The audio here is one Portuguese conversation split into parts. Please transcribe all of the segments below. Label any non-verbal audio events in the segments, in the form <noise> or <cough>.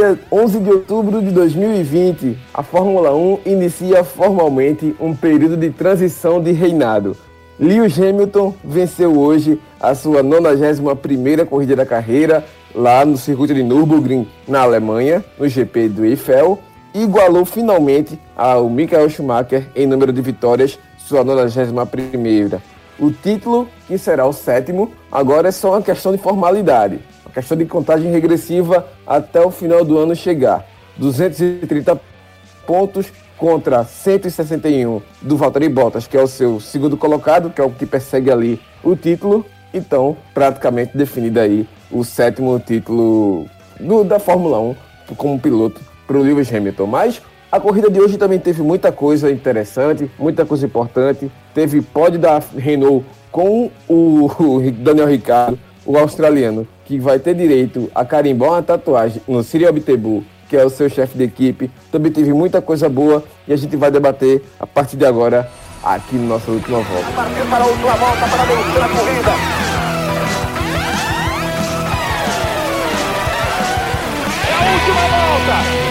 Dia 11 de outubro de 2020, a Fórmula 1 inicia formalmente um período de transição de reinado. Lewis Hamilton venceu hoje a sua 91ª corrida da carreira lá no circuito de Nürburgring, na Alemanha, no GP do Eiffel, e igualou finalmente ao Michael Schumacher em número de vitórias, sua 91ª. O título, que será o sétimo, agora é só uma questão de formalidade questão de contagem regressiva até o final do ano chegar. 230 pontos contra 161 do Valtteri Bottas, que é o seu segundo colocado, que é o que persegue ali o título. Então, praticamente definido aí o sétimo título do, da Fórmula 1 como piloto para o Lewis Hamilton. Mas a corrida de hoje também teve muita coisa interessante, muita coisa importante. Teve pódio da Renault com o <laughs> Daniel Ricciardo, o australiano, que vai ter direito a carimbar uma tatuagem no Siri Abtebu, que é o seu chefe de equipe. Também teve muita coisa boa e a gente vai debater a partir de agora aqui no nossa última volta. Para a última volta, para a corrida. É a última volta!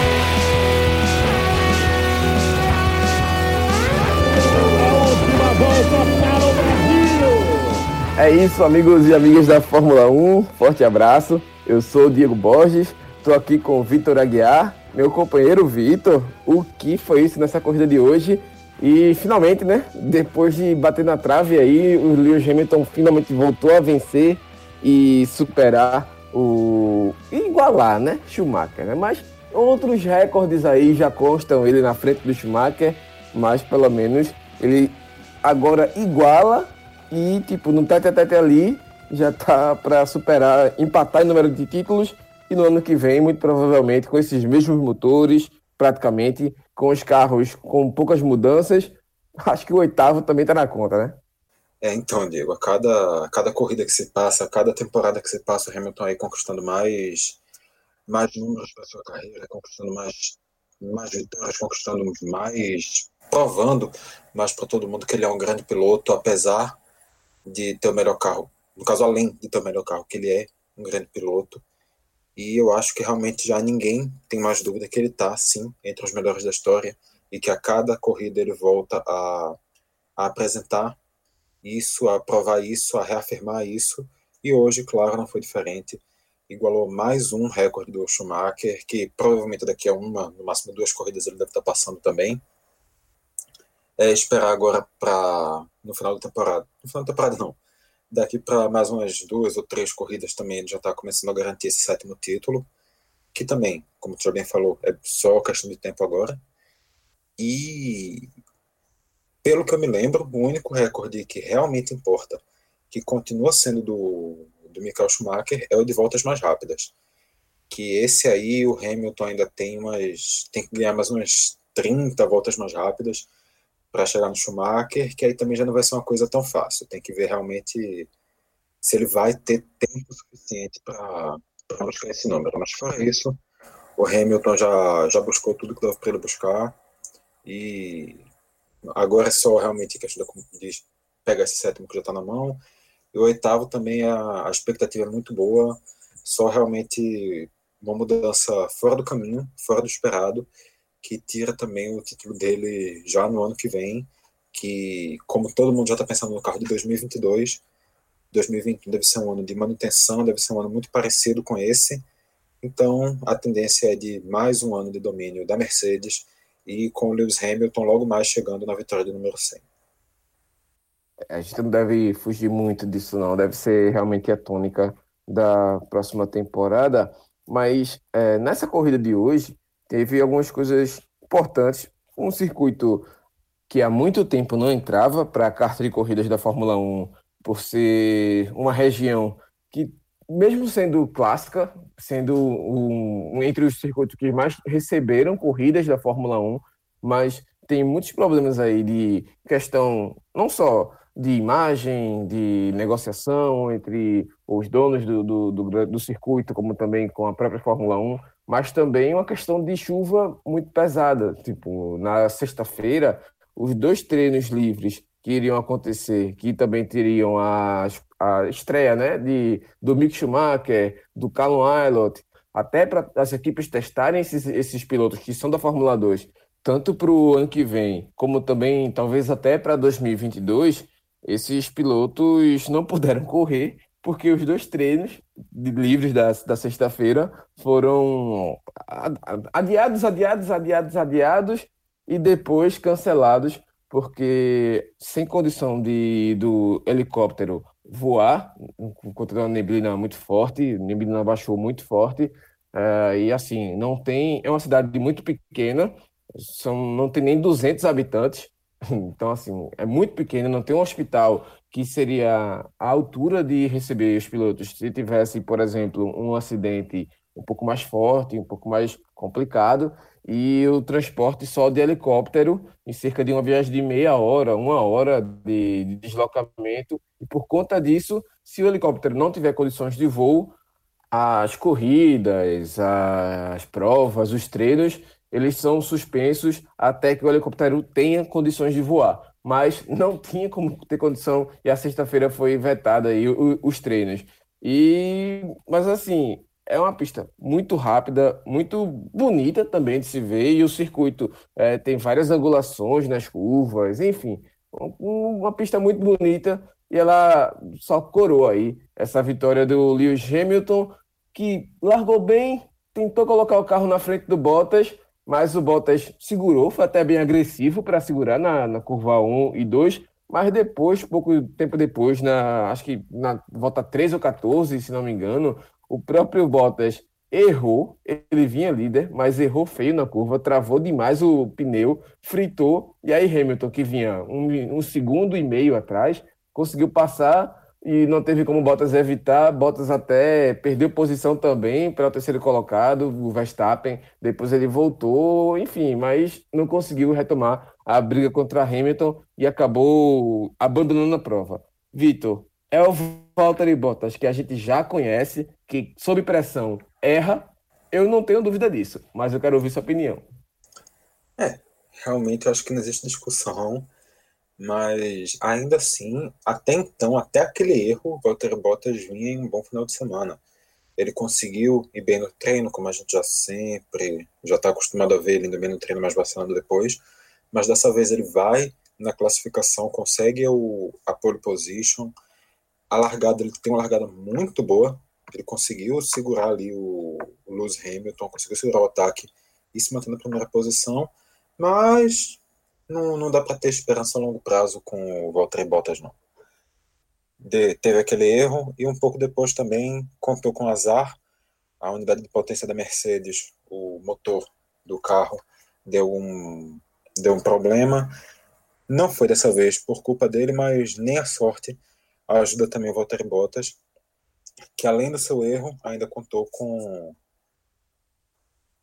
É isso, amigos e amigas da Fórmula 1. Forte abraço. Eu sou o Diego Borges. Estou aqui com o Vitor Aguiar, meu companheiro Vitor. O que foi isso nessa corrida de hoje? E finalmente, né? Depois de bater na trave aí, o Lewis Hamilton finalmente voltou a vencer e superar o. igualar, né? Schumacher, né? Mas outros recordes aí já constam ele na frente do Schumacher, mas pelo menos ele agora iguala e, tipo, no tete a tete ali, já tá para superar, empatar em número de títulos. E no ano que vem, muito provavelmente, com esses mesmos motores, praticamente, com os carros com poucas mudanças, acho que o oitavo também tá na conta, né? É, então, Diego, a cada, a cada corrida que se passa, a cada temporada que se passa, o Hamilton aí conquistando mais, mais números para sua carreira, conquistando mais, mais vitórias, conquistando mais, provando mais para todo mundo que ele é um grande piloto, apesar de ter o melhor carro. No caso, além de ter o melhor carro, que ele é um grande piloto. E eu acho que realmente já ninguém tem mais dúvida que ele está, sim, entre os melhores da história e que a cada corrida ele volta a, a apresentar isso, a provar isso, a reafirmar isso. E hoje, claro, não foi diferente. Igualou mais um recorde do Schumacher, que provavelmente daqui a uma, no máximo duas corridas, ele deve estar passando também é esperar agora para no final da temporada. No final da temporada não. Daqui para mais umas duas ou três corridas também ele já está começando a garantir esse sétimo título, que também, como já bem falou, é só questão de tempo agora. E pelo que eu me lembro, o único recorde que realmente importa, que continua sendo do, do Michael Schumacher, é o de voltas mais rápidas. Que esse aí o Hamilton ainda tem umas. tem que ganhar mais umas 30 voltas mais rápidas para chegar no Schumacher, que aí também já não vai ser uma coisa tão fácil. Tem que ver realmente se ele vai ter tempo suficiente para buscar esse número. Mas fora isso, o Hamilton já, já buscou tudo que dava para ele buscar e agora é só realmente questão de pegar esse sétimo que já está na mão. E o oitavo também a, a expectativa é muito boa, só realmente uma mudança fora do caminho, fora do esperado que tira também o título dele já no ano que vem, que como todo mundo já está pensando no carro de 2022, 2021 deve ser um ano de manutenção, deve ser um ano muito parecido com esse, então a tendência é de mais um ano de domínio da Mercedes e com o Lewis Hamilton logo mais chegando na vitória do número 100. A gente não deve fugir muito disso não, deve ser realmente a tônica da próxima temporada, mas é, nessa corrida de hoje, teve algumas coisas importantes. Um circuito que há muito tempo não entrava para a carta de corridas da Fórmula 1, por ser uma região que, mesmo sendo clássica, sendo um, entre os circuitos que mais receberam corridas da Fórmula 1, mas tem muitos problemas aí de questão não só de imagem, de negociação entre os donos do, do, do, do circuito, como também com a própria Fórmula 1 mas também uma questão de chuva muito pesada. Tipo, na sexta-feira, os dois treinos livres que iriam acontecer, que também teriam a, a estreia né, de, do Mick Schumacher, do Callum Aylott, até para as equipes testarem esses, esses pilotos que são da Fórmula 2, tanto para o ano que vem, como também talvez até para 2022, esses pilotos não <laughs> puderam correr porque os dois treinos livres da, da sexta-feira foram adiados, adiados, adiados, adiados e depois cancelados porque sem condição de do helicóptero voar, encontrando a neblina muito forte, neblina baixou muito forte, uh, e assim, não tem, é uma cidade muito pequena, são, não tem nem 200 habitantes, <laughs> então assim, é muito pequena, não tem um hospital que seria a altura de receber os pilotos se tivesse, por exemplo, um acidente um pouco mais forte, um pouco mais complicado, e o transporte só de helicóptero em cerca de uma viagem de meia hora, uma hora de, de deslocamento. E por conta disso, se o helicóptero não tiver condições de voo, as corridas, as provas, os treinos, eles são suspensos até que o helicóptero tenha condições de voar. Mas não tinha como ter condição e a sexta-feira foi vetada aí os treinos. E mas assim, é uma pista muito rápida, muito bonita também de se ver, e o circuito é, tem várias angulações nas curvas, enfim, uma pista muito bonita, e ela só coroa aí essa vitória do Lewis Hamilton, que largou bem, tentou colocar o carro na frente do Bottas, mas o Bottas segurou, foi até bem agressivo para segurar na, na curva 1 e 2, mas depois, pouco tempo depois, na, acho que na volta 13 ou 14, se não me engano, o próprio Bottas errou, ele vinha líder, mas errou feio na curva, travou demais o pneu, fritou, e aí Hamilton, que vinha um, um segundo e meio atrás, conseguiu passar e não teve como Bottas evitar. Bottas até perdeu posição também para o terceiro colocado, o Verstappen. Depois ele voltou, enfim, mas não conseguiu retomar a briga contra Hamilton e acabou abandonando a prova. Vitor, é o Valtteri Bottas que a gente já conhece, que sob pressão erra. Eu não tenho dúvida disso, mas eu quero ouvir sua opinião. É, realmente eu acho que não existe discussão, mas ainda assim, até então, até aquele erro, o Valtteri Bottas vinha em um bom final de semana. Ele conseguiu ir bem no treino, como a gente já sempre já está acostumado a ver ele indo bem no treino, mas vacilando depois. Mas dessa vez ele vai na classificação, consegue o, a pole position, a largada, ele tem uma largada muito boa. Ele conseguiu segurar ali o, o Lewis Hamilton, conseguiu segurar o ataque e se manter na primeira posição, mas não, não dá para ter esperança a longo prazo com o Valtteri Bottas, não. De, teve aquele erro e um pouco depois também contou com azar. A unidade de potência da Mercedes, o motor do carro, deu um, deu um problema. Não foi dessa vez por culpa dele, mas nem a sorte ajuda também o Valtteri Bottas, que além do seu erro, ainda contou com,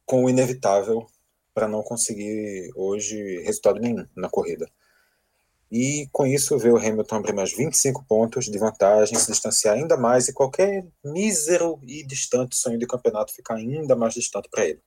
com o inevitável para não conseguir hoje resultado nenhum na corrida. E com isso veio o Hamilton abrir mais 25 pontos de vantagem, se distanciar ainda mais e qualquer mísero e distante sonho de campeonato ficar ainda mais distante para ele.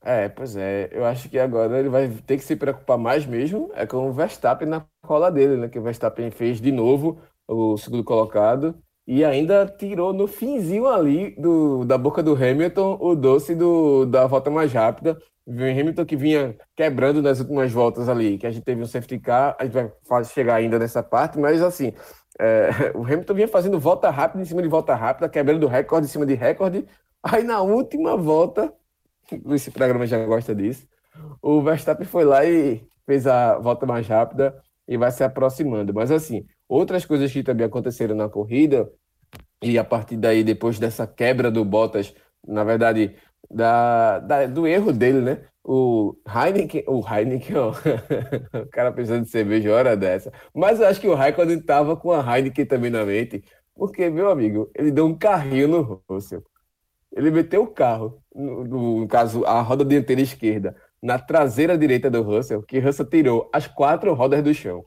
É, pois é. Eu acho que agora ele vai ter que se preocupar mais mesmo é com o Verstappen na cola dele, né? Que o Verstappen fez de novo o segundo colocado e ainda tirou no finzinho ali do, da boca do Hamilton o doce do, da volta mais rápida. O Hamilton que vinha quebrando nas últimas voltas ali, que a gente teve um safety car, a gente vai chegar ainda nessa parte, mas assim, é, <laughs> o Hamilton vinha fazendo volta rápida em cima de volta rápida, quebrando recorde em cima de recorde. Aí na última volta <laughs> esse programa já gosta disso. O Verstappen foi lá e fez a volta mais rápida e vai se aproximando. Mas assim, outras coisas que também aconteceram na corrida, e a partir daí, depois dessa quebra do Bottas, na verdade, da, da do erro dele, né? O Heineken, o Heineken, ó, <laughs> o cara precisando de cerveja hora dessa. Mas eu acho que o Raikkonen estava com a Heineken também na mente, porque, meu amigo, ele deu um carrinho no Russell. Ele meteu o carro, no, no, caso, a roda dianteira esquerda, na traseira direita do Russell, que Russell tirou as quatro rodas do chão.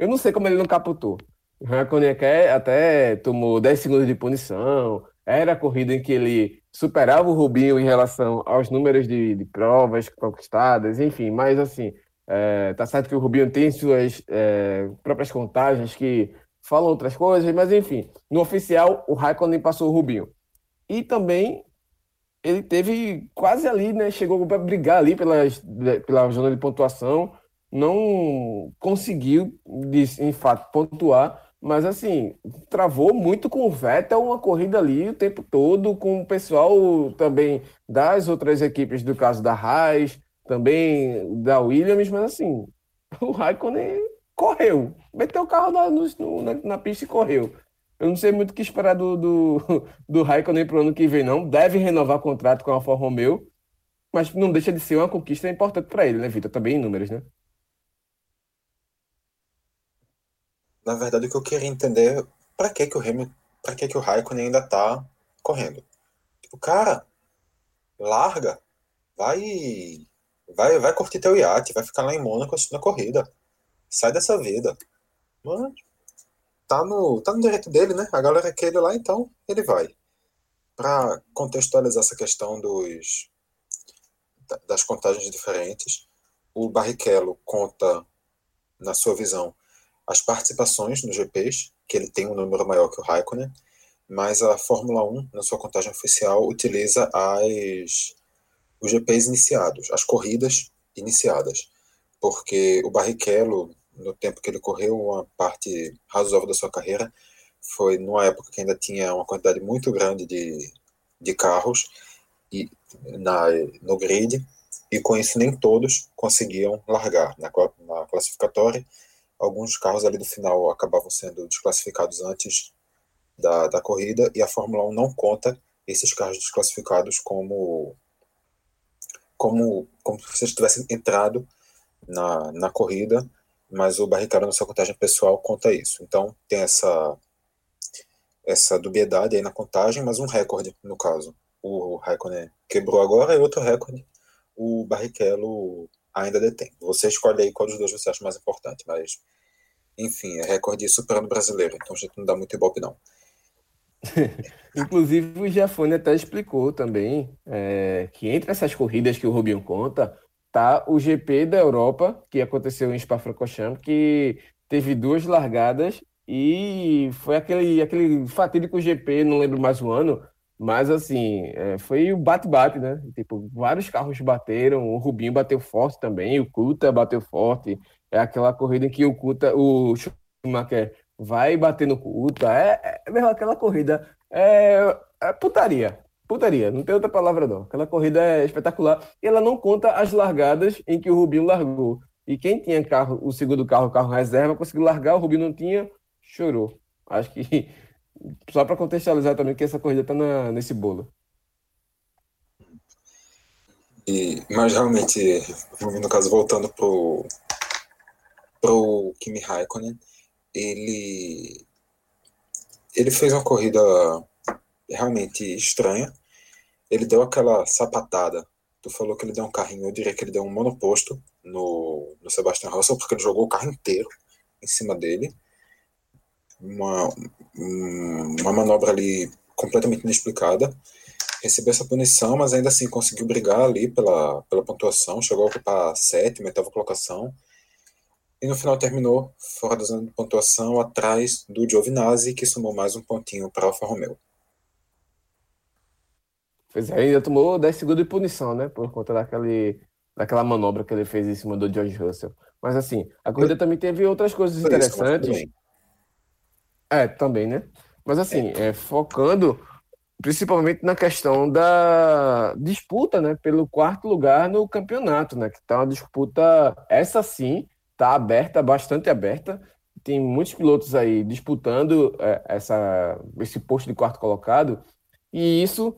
Eu não sei como ele não capotou. Raikkonen até tomou 10 segundos de punição. Era a corrida em que ele superava o Rubinho em relação aos números de, de provas conquistadas, enfim. Mas, assim, é, tá certo que o Rubinho tem suas é, próprias contagens que falam outras coisas, mas, enfim. No oficial, o Raikkonen passou o Rubinho. e também ele teve quase ali, né? Chegou para brigar ali pelas, pela zona de pontuação, não conseguiu, de, fato, pontuar, mas assim, travou muito com o Vettel uma corrida ali o tempo todo, com o pessoal também das outras equipes, do caso da Haas, também da Williams, mas assim, <laughs> o Raikkonen correu, meteu o carro na, no, na, na pista e correu. Eu não sei muito o que esperar do, do, <laughs> do Raikkonen para o ano que vem, não. Deve renovar contrato com a Alfa Romeo, mas não deixa de ser uma conquista importante para ele, né, Vitor? Também em números, né? Na verdade, o que eu queria entender para que, que o Hamilton, para que, que o Raikkonen ainda está correndo. Tipo, cara, larga, vai, vai, vai curtir teu iate, vai ficar lá em Mônaco assistindo a corrida. Sai dessa vida. Mano, tá no, tá no direito dele, né? A galera quer ele lá, então ele vai. Para contextualizar essa questão dos das contagens diferentes, o Barrichello conta, na sua visão, as participações nos GPs, que ele tem um número maior que o Raikkonen, mas a Fórmula 1, na sua contagem oficial, utiliza as, os GPs iniciados, as corridas iniciadas, porque o Barrichello no tempo que ele correu, uma parte razoável da sua carreira, foi numa época que ainda tinha uma quantidade muito grande de, de carros e, na, no grid, e com isso nem todos conseguiam largar na, na classificatória. Alguns carros ali do final acabavam sendo desclassificados antes da, da corrida, e a Fórmula 1 não conta esses carros desclassificados como como, como se eles tivessem entrado na, na corrida mas o Barrichello na sua contagem pessoal conta isso. Então tem essa essa dubiedade aí na contagem, mas um recorde no caso. O Raikkonen quebrou agora e outro recorde o Barrichello ainda detém. Você escolhe aí qual dos dois você acha mais importante, mas enfim, é recorde superando brasileiro, então a gente não dá muito ibope não. <laughs> Inclusive o Giafone até explicou também é, que entre essas corridas que o Rubinho conta, tá o GP da Europa, que aconteceu em Spa-Francorchamps, que teve duas largadas e foi aquele, aquele fatídico GP, não lembro mais o ano, mas assim, é, foi o bate-bate, né? Tipo, vários carros bateram, o Rubinho bateu forte também, o Kuta bateu forte. É aquela corrida em que o Kuta, o Schumacher vai bater no Kuta, é, é aquela corrida, é, é putaria putaria, não tem outra palavra não. Aquela corrida é espetacular. E ela não conta as largadas em que o Rubinho largou. E quem tinha carro, o segundo carro, o carro reserva, conseguiu largar, o Rubinho não tinha, chorou. Acho que só para contextualizar também que essa corrida está nesse bolo. E, mas realmente, no caso, voltando pro, pro Kimi Raikkonen, ele, ele fez uma corrida realmente estranha, ele deu aquela sapatada. Tu falou que ele deu um carrinho, eu diria que ele deu um monoposto no, no Sebastian Russell, porque ele jogou o carro inteiro em cima dele. Uma, uma manobra ali completamente inexplicada. Recebeu essa punição, mas ainda assim conseguiu brigar ali pela, pela pontuação, chegou a ocupar a sétima, oitava colocação. E no final terminou fora da zona de pontuação, atrás do Giovinazzi, que somou mais um pontinho para Alfa Romeo. Pois é, ainda tomou 10 segundos de punição, né? Por conta daquele, daquela manobra que ele fez em cima do George Russell. Mas assim, a corrida também teve outras coisas interessantes. É, também, né? Mas assim, é. É, focando principalmente na questão da disputa, né? Pelo quarto lugar no campeonato, né? Que tá uma disputa, essa sim, tá aberta, bastante aberta. Tem muitos pilotos aí disputando é, essa, esse posto de quarto colocado. E isso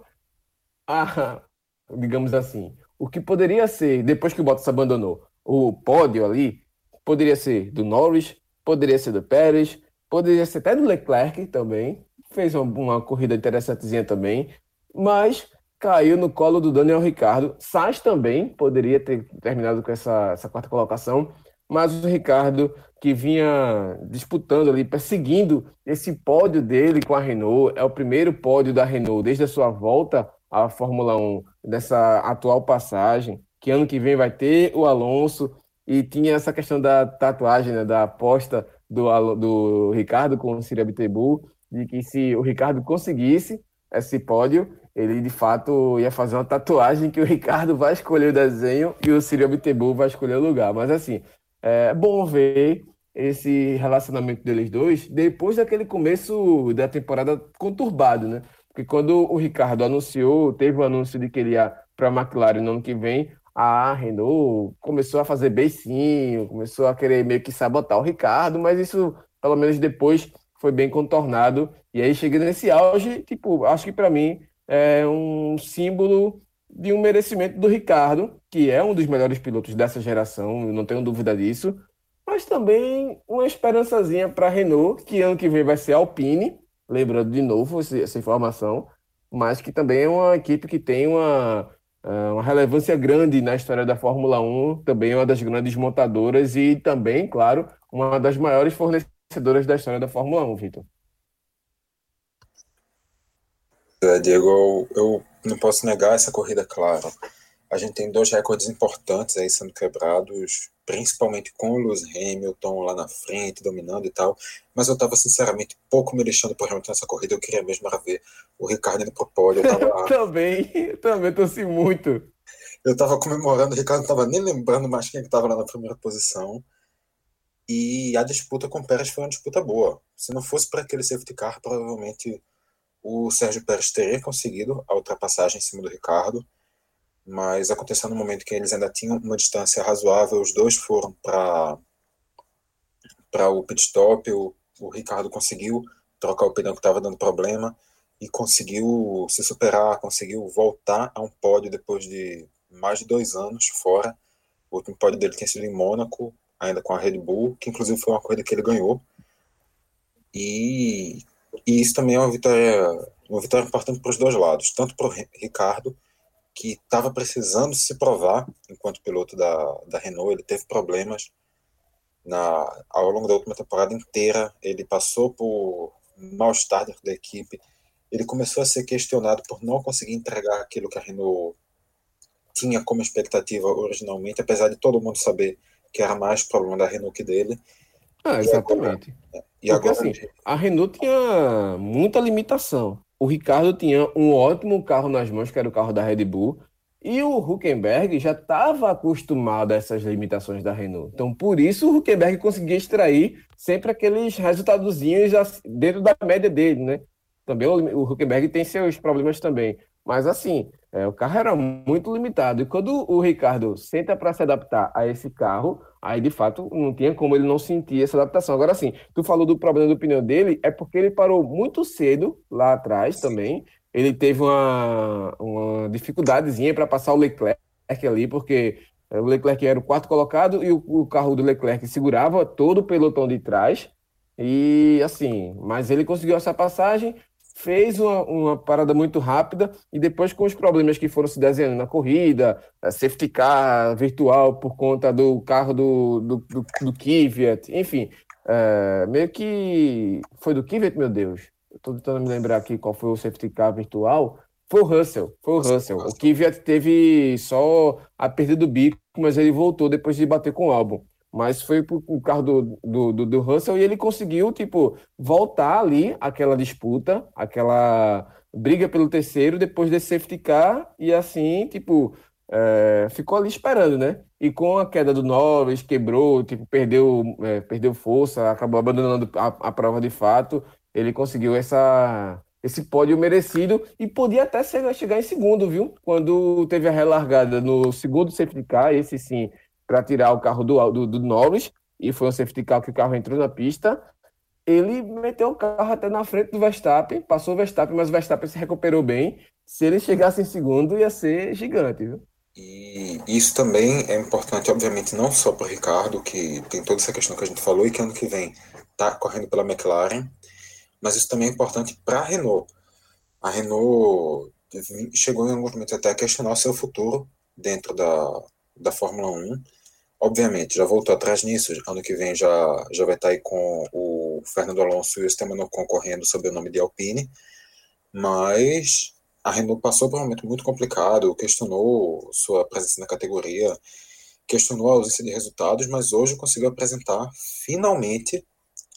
digamos assim, o que poderia ser, depois que o Bottas abandonou, o pódio ali, poderia ser do Norris, poderia ser do Pérez, poderia ser até do Leclerc também, fez uma, uma corrida interessantezinha também, mas caiu no colo do Daniel Ricardo. Sainz também poderia ter terminado com essa, essa quarta colocação, mas o Ricardo, que vinha disputando ali, perseguindo esse pódio dele com a Renault, é o primeiro pódio da Renault desde a sua volta a Fórmula 1 dessa atual passagem, que ano que vem vai ter o Alonso, e tinha essa questão da tatuagem, né, da aposta do, do Ricardo com o Cira Bittebu, de que se o Ricardo conseguisse esse pódio, ele de fato ia fazer uma tatuagem que o Ricardo vai escolher o desenho e o Círio Bittencourt vai escolher o lugar. Mas assim, é bom ver esse relacionamento deles dois depois daquele começo da temporada conturbado, né? Porque quando o Ricardo anunciou, teve o anúncio de que ele ia para a McLaren no ano que vem, a Renault começou a fazer beicinho, começou a querer meio que sabotar o Ricardo, mas isso, pelo menos depois, foi bem contornado. E aí cheguei nesse auge, tipo, acho que para mim é um símbolo de um merecimento do Ricardo, que é um dos melhores pilotos dessa geração, não tenho dúvida disso, mas também uma esperançazinha para a Renault, que ano que vem vai ser Alpine, lembrando de novo essa informação, mas que também é uma equipe que tem uma, uma relevância grande na história da Fórmula 1, também uma das grandes montadoras e também, claro, uma das maiores fornecedoras da história da Fórmula 1, Vitor. É, Diego, eu, eu não posso negar essa corrida, claro. A gente tem dois recordes importantes aí sendo quebrados, principalmente com o Lewis Hamilton lá na frente, dominando e tal. Mas eu estava, sinceramente, pouco me deixando por Hamilton nessa corrida. Eu queria mesmo ver o Ricardo indo pro pódio. Eu tava... <laughs> também, também torci muito. Eu estava comemorando, o Ricardo não estava nem lembrando mais quem estava lá na primeira posição. E a disputa com o Pérez foi uma disputa boa. Se não fosse para aquele safety car, provavelmente o Sérgio Pérez teria conseguido a ultrapassagem em cima do Ricardo, mas aconteceu no momento que eles ainda tinham uma distância razoável, os dois foram para para o pit stop, o, o Ricardo conseguiu trocar o pneu que estava dando problema e conseguiu se superar, conseguiu voltar a um pódio depois de mais de dois anos fora. O último pódio dele tinha sido em Mônaco, ainda com a Red Bull, que inclusive foi uma corrida que ele ganhou. E e isso também é uma vitória, uma vitória importante para os dois lados, tanto para o Ricardo, que estava precisando se provar enquanto piloto da, da Renault, ele teve problemas na, ao longo da última temporada inteira, ele passou por mal-estar dentro da equipe, ele começou a ser questionado por não conseguir entregar aquilo que a Renault tinha como expectativa originalmente, apesar de todo mundo saber que era mais problema da Renault que dele. Ah, exatamente. E Porque, agora... assim, a Renault tinha muita limitação. O Ricardo tinha um ótimo carro nas mãos, que era o carro da Red Bull, e o Huckenberg já estava acostumado a essas limitações da Renault. Então, por isso, o Huckenberg conseguia extrair sempre aqueles resultadozinhos dentro da média dele, né? Também o Huckenberg tem seus problemas também. Mas, assim, é, o carro era muito limitado. E quando o Ricardo senta para se adaptar a esse carro, Aí, de fato, não tinha como ele não sentir essa adaptação. Agora, sim, tu falou do problema do pneu dele, é porque ele parou muito cedo lá atrás também. Ele teve uma, uma dificuldadezinha para passar o Leclerc ali, porque o Leclerc era o quarto colocado e o, o carro do Leclerc segurava todo o pelotão de trás. E assim, mas ele conseguiu essa passagem, fez uma, uma, parada muito rápida e depois com os problemas que foram se desenhando na corrida, safety car virtual por conta do carro do, do, do, do Kvyat, enfim, é, meio que foi do Kvyat, meu Deus, estou tentando me lembrar aqui qual foi o safety car virtual, foi o Russell, foi o Russell, o Kvyat teve só a perda do bico, mas ele voltou depois de bater com o álbum mas foi o carro do, do, do, do, Russell e ele conseguiu, tipo, voltar ali aquela disputa, aquela briga pelo terceiro depois desse safety car e assim, tipo, é, ficou ali esperando, né? E com a queda do Norris, quebrou, tipo, perdeu, é, perdeu força, acabou abandonando a, a prova de fato, ele conseguiu essa esse pódio merecido e podia até chegar em segundo, viu? Quando teve a relargada no segundo safety car, esse sim, para tirar o carro do, do, do Norris, e foi um safety car que o carro entrou na pista. Ele meteu o carro até na frente do Verstappen, passou o Verstappen, mas o Verstappen se recuperou bem. Se ele chegasse em segundo, ia ser gigante, viu? E isso também é importante, obviamente, não só para o Ricardo, que tem toda essa questão que a gente falou e que ano que vem está correndo pela McLaren, mas isso também é importante para a Renault. A Renault chegou em alguns momentos até a questionar o seu futuro dentro da, da Fórmula 1 Obviamente, já voltou atrás nisso. Ano que vem já, já vai estar aí com o Fernando Alonso e o Esteban concorrendo sob o nome de Alpine. Mas a Renault passou por um momento muito complicado, questionou sua presença na categoria, questionou a ausência de resultados, mas hoje conseguiu apresentar finalmente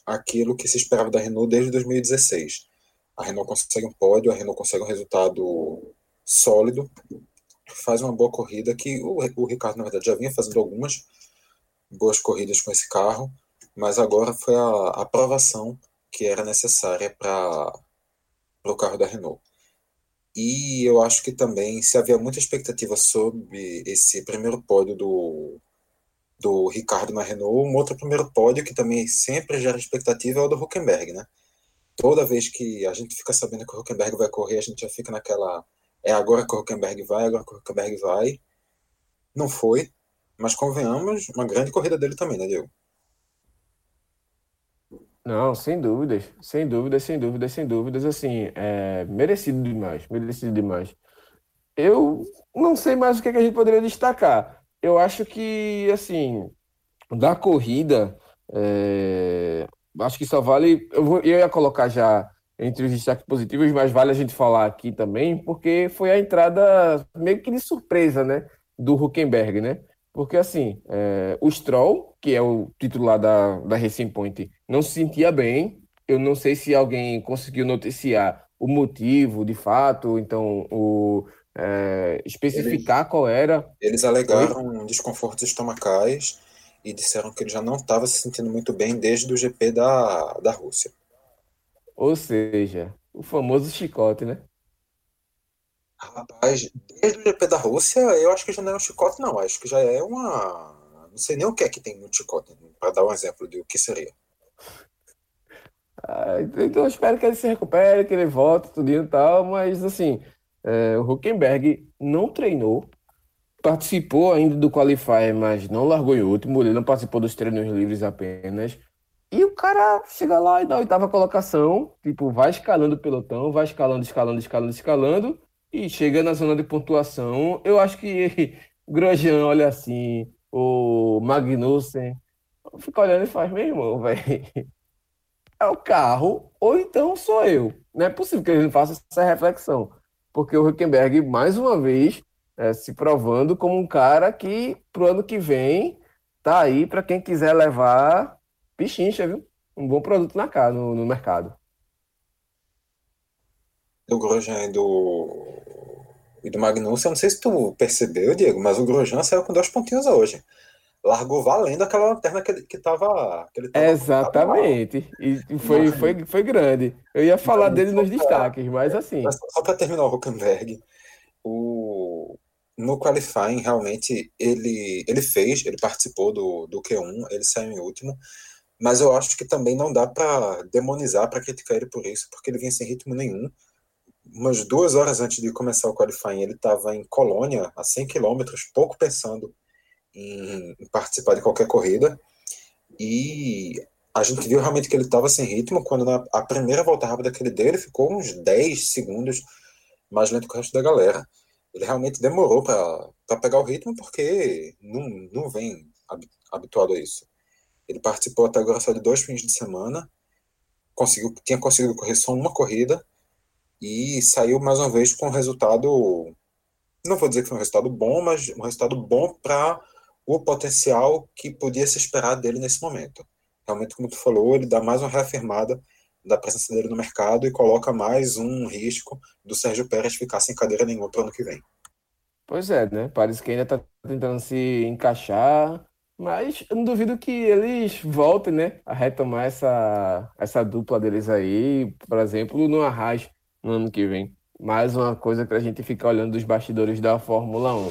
aquilo que se esperava da Renault desde 2016. a Renault consegue um pódio, a Renault consegue um resultado sólido, faz uma boa corrida que o, o Ricardo, na verdade, já vinha fazendo algumas boas corridas com esse carro, mas agora foi a aprovação que era necessária para o carro da Renault. E eu acho que também, se havia muita expectativa sobre esse primeiro pódio do, do Ricardo na Renault, um outro primeiro pódio que também sempre gera expectativa é o do Huckenberg, né? Toda vez que a gente fica sabendo que o Huckenberg vai correr, a gente já fica naquela. É agora que o Huckenberg vai, agora que o Huckenberg vai. Não foi, mas convenhamos, uma grande corrida dele também, né, Diego? Não, sem dúvidas, sem dúvidas, sem dúvidas, sem dúvidas, assim, é merecido demais, merecido demais. Eu não sei mais o que, é que a gente poderia destacar. Eu acho que, assim, da corrida, é, acho que só vale. Eu, vou, eu ia colocar já entre os destaques positivos, mas vale a gente falar aqui também, porque foi a entrada meio que de surpresa, né? Do Huckenberg, né? Porque, assim, é, o Stroll, que é o titular da, da Racing Point, não se sentia bem. Eu não sei se alguém conseguiu noticiar o motivo, de fato, então, o, é, especificar eles, qual era. Eles alegaram desconfortos estomacais e disseram que ele já não estava se sentindo muito bem desde o GP da, da Rússia. Ou seja, o famoso chicote, né? Rapaz, desde o GP da Rússia, eu acho que já não é um chicote, não. Acho que já é uma. Não sei nem o que é que tem no chicote, para dar um exemplo do que seria. Ah, então eu espero que ele se recupere, que ele volte, tudo e tal, mas assim, é, o Huckenberg não treinou, participou ainda do Qualifier, mas não largou em último, ele não participou dos treinos livres apenas. E o cara chega lá e dá a oitava colocação, tipo, vai escalando o pelotão, vai escalando, escalando, escalando, escalando, e chega na zona de pontuação. Eu acho que <laughs> o Grosjean olha assim, o Magnussen, fica olhando e faz, meu irmão, velho. <laughs> É o carro, ou então sou eu. Não é possível que ele não faça essa reflexão. Porque o Huckenberg, mais uma vez, é, se provando como um cara que, pro ano que vem, tá aí para quem quiser levar pichincha, viu? Um bom produto na casa, no, no mercado do Grosjean e do, e do Magnussen, eu não sei se tu percebeu, Diego, mas o Grosjean saiu com dois pontinhos hoje. Largou valendo aquela lanterna que, que tava. Que ele tava Exatamente. E foi, foi, foi grande. Eu ia falar dele nos destaques, mas assim. Só para terminar o Huckenberg, o, no qualifying, realmente, ele, ele fez, ele participou do, do Q1, ele saiu em último, mas eu acho que também não dá para demonizar, para criticar ele por isso, porque ele vinha sem ritmo nenhum umas duas horas antes de começar o qualifying, ele estava em Colônia, a 100 quilômetros, pouco pensando em, em, participar de qualquer corrida. E a gente viu realmente que ele estava sem ritmo, quando na a primeira volta rápida que ele deu, ele ficou uns 10 segundos mais lento que o resto da galera. Ele realmente demorou para pegar o ritmo, porque não, não vem habituado a isso. Ele participou até agora só de dois fins de semana, conseguiu, tinha conseguido correr só uma corrida, e saiu mais uma vez com um resultado, não vou dizer que foi um resultado bom, mas um resultado bom para o potencial que podia se esperar dele nesse momento. Realmente, como tu falou, ele dá mais uma reafirmada da presença dele no mercado e coloca mais um risco do Sérgio Pérez ficar sem cadeira nenhuma para o ano que vem. Pois é, né? Parece que ainda está tentando se encaixar, mas eu não duvido que eles voltem, né, a retomar essa, essa dupla deles aí, por exemplo, no Arras no ano que vem. Mais uma coisa para a gente ficar olhando dos bastidores da Fórmula 1.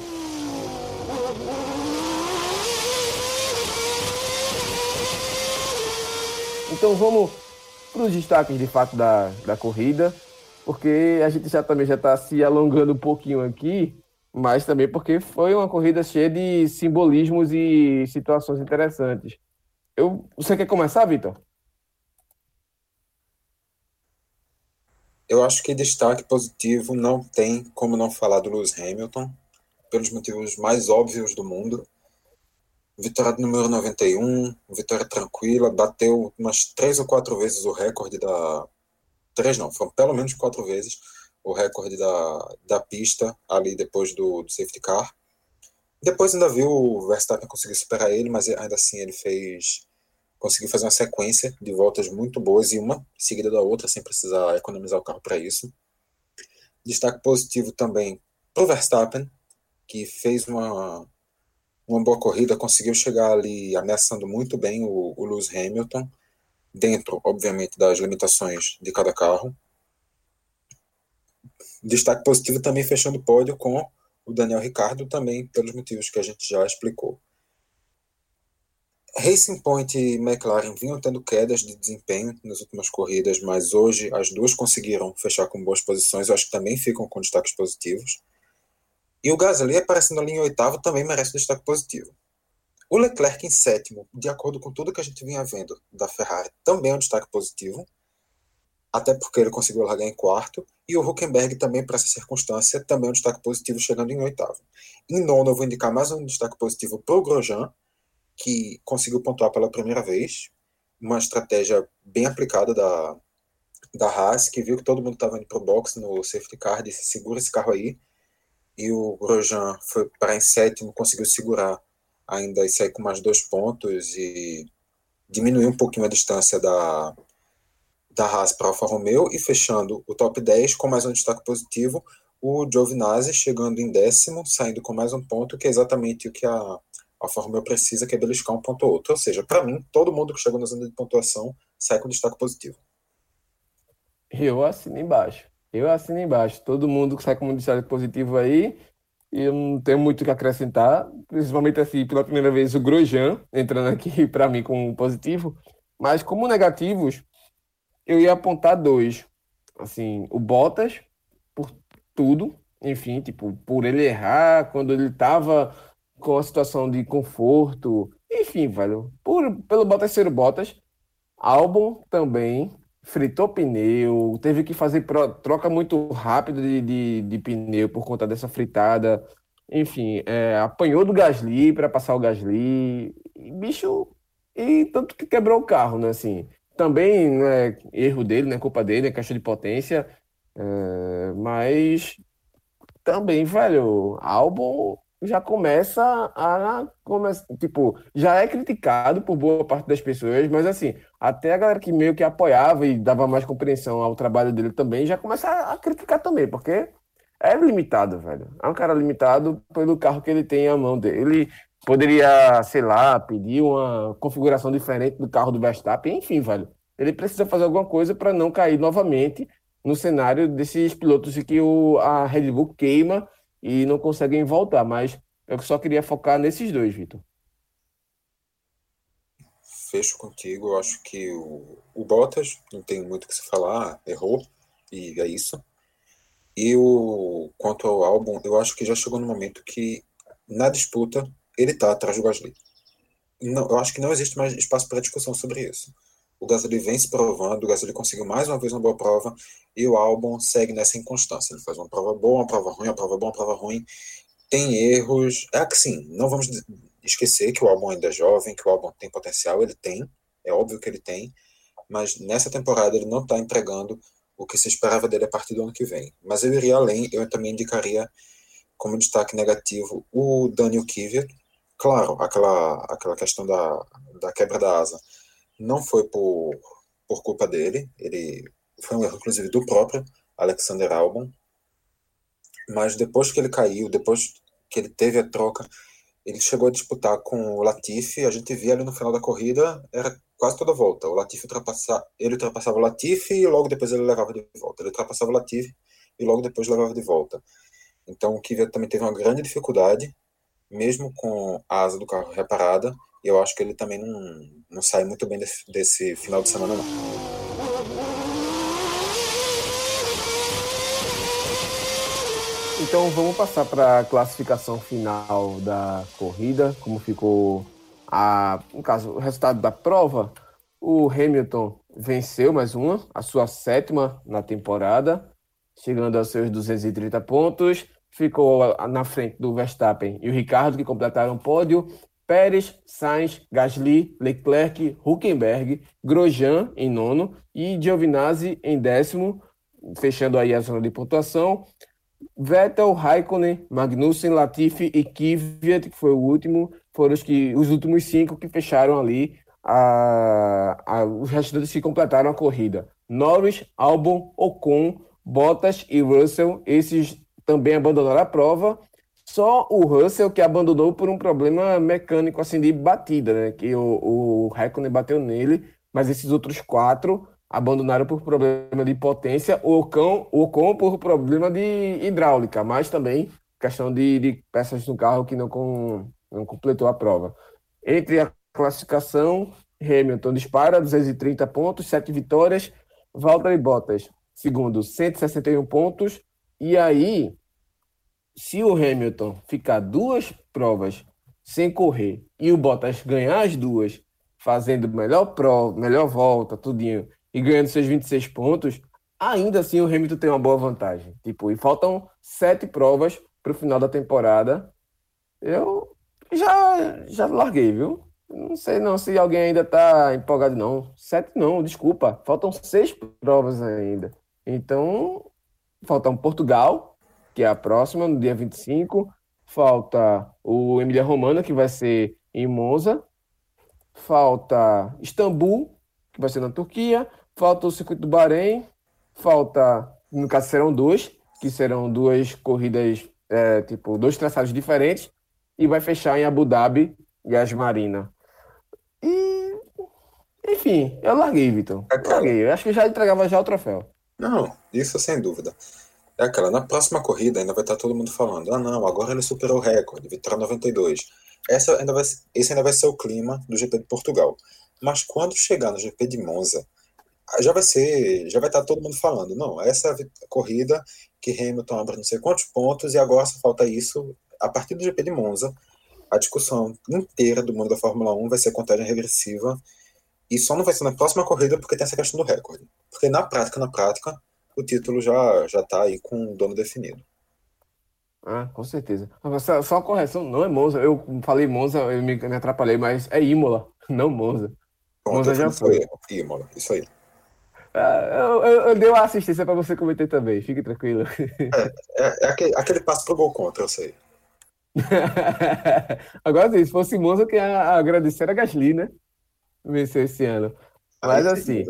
Então vamos para os destaques de fato da, da corrida, porque a gente já também já está se alongando um pouquinho aqui, mas também porque foi uma corrida cheia de simbolismos e situações interessantes. Eu, você quer começar, Vitor? Eu acho que destaque positivo não tem como não falar do Lewis Hamilton, pelos motivos mais óbvios do mundo. Vitória número 91, vitória tranquila, bateu umas três ou quatro vezes o recorde da. Três não, foram pelo menos quatro vezes o recorde da, da pista ali depois do, do safety car. Depois ainda viu o Verstappen conseguir superar ele, mas ainda assim ele fez conseguiu fazer uma sequência de voltas muito boas e uma seguida da outra, sem precisar economizar o carro para isso. Destaque positivo também para o Verstappen, que fez uma, uma boa corrida, conseguiu chegar ali ameaçando muito bem o, o Lewis Hamilton, dentro, obviamente, das limitações de cada carro. Destaque positivo também fechando o pódio com o Daniel Ricardo, também pelos motivos que a gente já explicou. Racing Point e McLaren vinham tendo quedas de desempenho nas últimas corridas, mas hoje as duas conseguiram fechar com boas posições. Eu acho que também ficam com destaques positivos. E o Gasly aparecendo ali em oitavo também merece destaque positivo. O Leclerc em sétimo, de acordo com tudo que a gente vinha vendo da Ferrari, também é um destaque positivo, até porque ele conseguiu largar em quarto. E o Huckenberg também, para essa circunstância, também é um destaque positivo, chegando em oitavo. Em nono, eu vou indicar mais um destaque positivo para o Grosjean, que conseguiu pontuar pela primeira vez, uma estratégia bem aplicada da, da Haas, que viu que todo mundo estava indo para o box no safety car, disse, segura esse carro aí, e o Grosjean foi para em sétimo, conseguiu segurar ainda e sair com mais dois pontos e diminuir um pouquinho a distância da, da Haas para Alfa Romeo e fechando o top 10 com mais um destaque positivo, o Giovinazzi chegando em décimo, saindo com mais um ponto, que é exatamente o que a a Fórmula precisa que é beliscar um ponto ou outro. Ou seja, para mim, todo mundo que chegou na zona de pontuação sai com destaque positivo. Eu assino embaixo. Eu assino embaixo. Todo mundo que sai com um destaque positivo aí, e eu não tenho muito o que acrescentar, principalmente assim, pela primeira vez o Grosjean entrando aqui <laughs> para mim com um positivo, mas como negativos, eu ia apontar dois. Assim, o Bottas, por tudo, enfim, tipo, por ele errar, quando ele estava com a situação de conforto, enfim, velho. Por, pelo Bottas ser o Bottas, álbum também fritou pneu, teve que fazer troca muito rápido de, de, de, pneu por conta dessa fritada. Enfim, é, apanhou do Gasly para passar o Gasly. E, bicho, e tanto que quebrou o carro, né? Assim, também não é erro dele, não é culpa dele, é caixa de potência. É, mas também, velho, álbum já começa a começa, tipo, já é criticado por boa parte das pessoas, mas assim, até a galera que meio que apoiava e dava mais compreensão ao trabalho dele também, já começa a, criticar também, porque é limitado, velho. É um cara limitado pelo carro que ele tem à mão dele. Poderia, sei lá, pedir uma configuração diferente do carro do Verstappen, enfim, velho. Ele precisa fazer alguma coisa para não cair novamente no cenário desses pilotos que o, a Red Bull queima e não conseguem voltar. Mas eu só queria focar nesses dois, Vitor. Fecho contigo. Eu acho que o, o Bottas não tem muito o que se falar, errou, e é isso. E o, quanto ao álbum, eu acho que já chegou no momento que, na disputa, ele está atrás do Gasly. Não, eu acho que não existe mais espaço para discussão sobre isso. O Gasly vem se provando, o Gasly conseguiu mais uma vez uma boa prova e o álbum segue nessa inconstância. Ele faz uma prova boa, uma prova ruim, uma prova boa, uma prova ruim. Tem erros. É que sim, não vamos esquecer que o álbum ainda é jovem, que o álbum tem potencial, ele tem, é óbvio que ele tem, mas nessa temporada ele não está entregando o que se esperava dele a partir do ano que vem. Mas eu iria além, eu também indicaria como destaque negativo o Daniel Kvyat. Claro, aquela, aquela questão da, da quebra da asa não foi por, por culpa dele, ele foi um erro, inclusive, do próprio Alexander Albon. Mas depois que ele caiu, depois que ele teve a troca, ele chegou a disputar com o Latifi. A gente via ali no final da corrida, era quase toda volta. O Latifi ultrapassava, ele ultrapassava o Latifi e logo depois ele levava de volta. Ele ultrapassava o Latifi e logo depois levava de volta. Então o Kvyat também teve uma grande dificuldade, mesmo com a asa do carro reparada. Eu acho que ele também não, não sai muito bem desse, desse final de semana, não. Então vamos passar para a classificação final da corrida, como ficou a, no caso, o resultado da prova. O Hamilton venceu mais uma, a sua sétima na temporada, chegando aos seus 230 pontos. Ficou na frente do Verstappen e o Ricardo, que completaram o pódio. Pérez, Sainz, Gasly, Leclerc, Huckenberg, Grosjean em nono e Giovinazzi em décimo, fechando aí a zona de pontuação. Vettel, Raikkonen, Magnussen, Latifi e Kvyat, que foi o último, foram os, que, os últimos cinco que fecharam ali a, a, os restantes que completaram a corrida. Norris, Albon, Ocon, Bottas e Russell, esses também abandonaram a prova. Só o Russell que abandonou por um problema mecânico assim de batida, né? Que o, o Raikkonen bateu nele, mas esses outros quatro abandonaram por problema de potência, o Ocon, o Ocon por problema de hidráulica, mas também questão de, de peças no carro que não, com, não completou a prova. Entre a classificação, Hamilton dispara 230 pontos, 7 vitórias, Valtteri Bottas, segundo, 161 pontos, e aí, se o Hamilton ficar duas provas sem correr e o Bottas ganhar as duas, fazendo melhor prova, melhor volta, tudinho, e ganhando seus 26 pontos, ainda assim o Hamilton tem uma boa vantagem. Tipo, e faltam sete provas para o final da temporada. Eu já, já larguei, viu? Não sei não se alguém ainda está empolgado, não. Sete não, desculpa. Faltam seis provas ainda. Então, falta um Portugal, que é a próxima, no dia 25. Falta o Emília Romana, que vai ser em Monza. Falta Istambul, que vai ser na Turquia. Falta o circuito do Bahrein. Falta, no caso, serão dois, que serão duas corridas, é, tipo, dois traçados diferentes. E vai fechar em Abu Dhabi e as Marina. E, enfim, eu larguei, Vitor. É larguei. Eu acho que já entregava já o troféu. Não, isso sem dúvida. É aquela, na próxima corrida ainda vai estar todo mundo falando, ah não, agora ele superou o recorde, vitória 92. Essa ainda vai, esse ainda vai ser o clima do GP de Portugal. Mas quando chegar no GP de Monza, já vai ser, já vai estar todo mundo falando, não, essa é a corrida que Hamilton abre não sei quantos pontos e agora só falta isso. A partir do GP de Monza, a discussão inteira do mundo da Fórmula 1 vai ser contagem regressiva e só não vai ser na próxima corrida porque tem essa questão do recorde. Porque na prática, na prática, o título já já está aí com o dono definido. Ah, com certeza. Só, só uma correção, não é Monza. Eu falei Monza, eu me, me atrapalhei, mas é Imola, <laughs> não Monza. Pronto, Monza já foi. Imola, isso aí. Ah, eu, eu, eu, dei uma assistência para você cometer também, fique tranquilo. É, é, é aquele, aquele, passo pro gol contra, eu sei. <laughs> Agora, se fosse Monza, eu queria agradecer a Gasly, né? Venceu esse ano. Mas assim,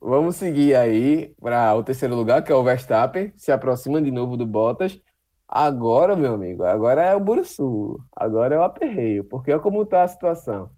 Vamos seguir aí para o terceiro lugar, que é o Verstappen, se aproxima de novo do Bottas. Agora, meu amigo, agora é o Bursu, agora é o aperreio, porque olha como está a situação.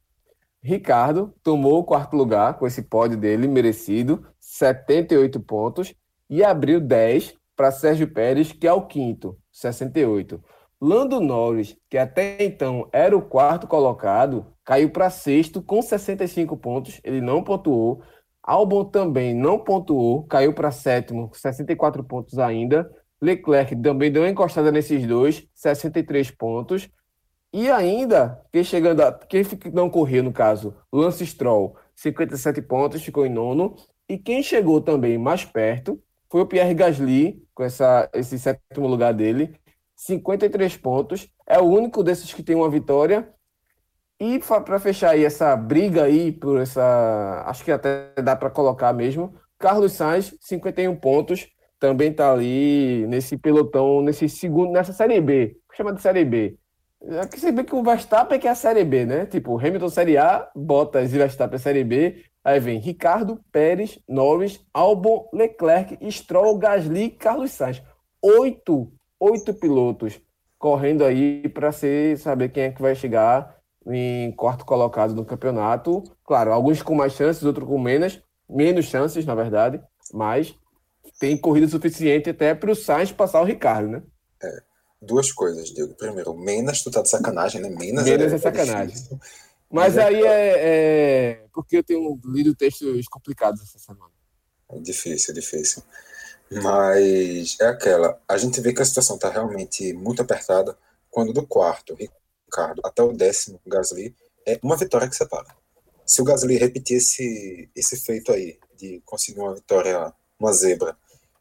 Ricardo tomou o quarto lugar com esse pódio dele, merecido, 78 pontos, e abriu 10 para Sérgio Pérez, que é o quinto, 68. Lando Norris, que até então era o quarto colocado, caiu para sexto com 65 pontos, ele não pontuou. Albon também não pontuou, caiu para sétimo, 64 pontos ainda. Leclerc também deu uma encostada nesses dois, 63 pontos. E ainda, quem chegando a, quem não correu no caso, Lance Stroll, 57 pontos, ficou em nono. E quem chegou também mais perto foi o Pierre Gasly, com essa, esse sétimo lugar dele, 53 pontos. É o único desses que tem uma vitória e para fechar aí essa briga aí por essa, acho que até dá para colocar mesmo, Carlos Sainz, 51 pontos, também está ali nesse pelotão, nesse segundo, nessa série B, chama de série B. Aqui você vê que o Verstappen é que é a série B, né? Tipo, Hamilton série A, Bottas e Verstappen é série B, aí vem Ricardo, Pérez, Norris, Albon, Leclerc, Stroll, Gasly, Carlos Sainz. Oito, oito pilotos correndo aí para saber quem é que vai chegar em quarto colocado no campeonato. Claro, alguns com mais chances, outros com menos, menos chances, na verdade, mas tem corrida suficiente até para o Sainz passar o Ricardo, né? É, duas coisas, Diego. Primeiro, Menas, tu tá de sacanagem, né? Menas, Menas é, é sacanagem. É mas, aí é, é, porque eu tenho lido textos complicados essa semana. É difícil, difícil. Mas é aquela. A gente vê que a situação está realmente muito apertada quando do quarto Ricardo até o décimo Gasly, é uma vitória que separa. Se o Gasly repetir esse, esse feito aí, de conseguir uma vitória, uma zebra,